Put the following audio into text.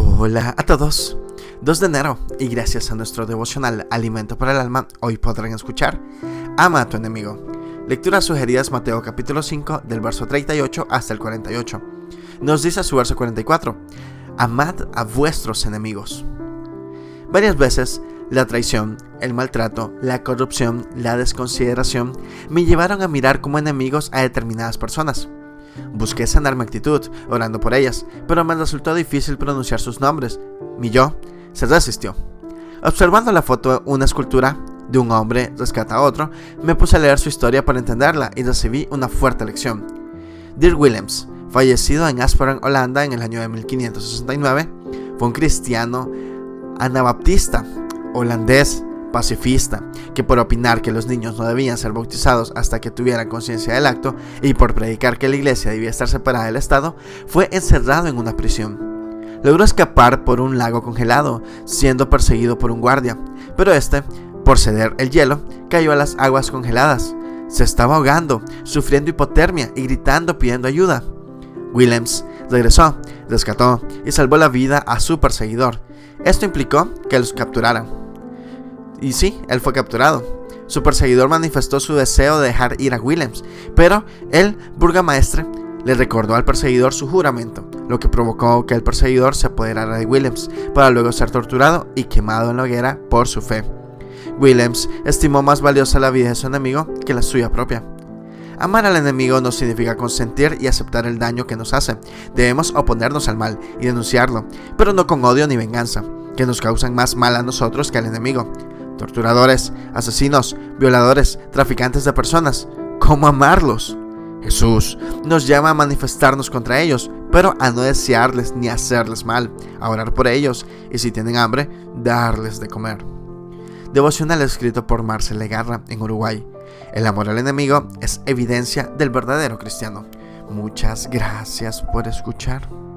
Hola a todos. 2 de enero y gracias a nuestro devocional Alimento para el Alma, hoy podrán escuchar Ama a tu enemigo. Lecturas sugeridas Mateo capítulo 5 del verso 38 hasta el 48. Nos dice su verso 44, Amad a vuestros enemigos. Varias veces la traición, el maltrato, la corrupción, la desconsideración me llevaron a mirar como enemigos a determinadas personas. Busqué sanar mi actitud, orando por ellas, pero me resultó difícil pronunciar sus nombres. Mi yo se resistió. Observando la foto, una escultura de un hombre rescata a otro, me puse a leer su historia para entenderla y recibí una fuerte lección. Dirk Willems, fallecido en Asperen, Holanda en el año de 1569, fue un cristiano anabaptista holandés pacifista, que por opinar que los niños no debían ser bautizados hasta que tuvieran conciencia del acto y por predicar que la iglesia debía estar separada del Estado, fue encerrado en una prisión. Logró escapar por un lago congelado, siendo perseguido por un guardia, pero este, por ceder el hielo, cayó a las aguas congeladas. Se estaba ahogando, sufriendo hipotermia y gritando pidiendo ayuda. Williams regresó, rescató y salvó la vida a su perseguidor. Esto implicó que los capturaran. Y sí, él fue capturado. Su perseguidor manifestó su deseo de dejar ir a Williams, pero el burgamaestre le recordó al perseguidor su juramento, lo que provocó que el perseguidor se apoderara de Williams, para luego ser torturado y quemado en la hoguera por su fe. Williams estimó más valiosa la vida de su enemigo que la suya propia. Amar al enemigo no significa consentir y aceptar el daño que nos hace. Debemos oponernos al mal y denunciarlo, pero no con odio ni venganza, que nos causan más mal a nosotros que al enemigo torturadores, asesinos, violadores, traficantes de personas. ¿Cómo amarlos? Jesús nos llama a manifestarnos contra ellos, pero a no desearles ni hacerles mal, a orar por ellos y si tienen hambre, darles de comer. Devocional escrito por Marcel Legarra en Uruguay. El amor al enemigo es evidencia del verdadero cristiano. Muchas gracias por escuchar.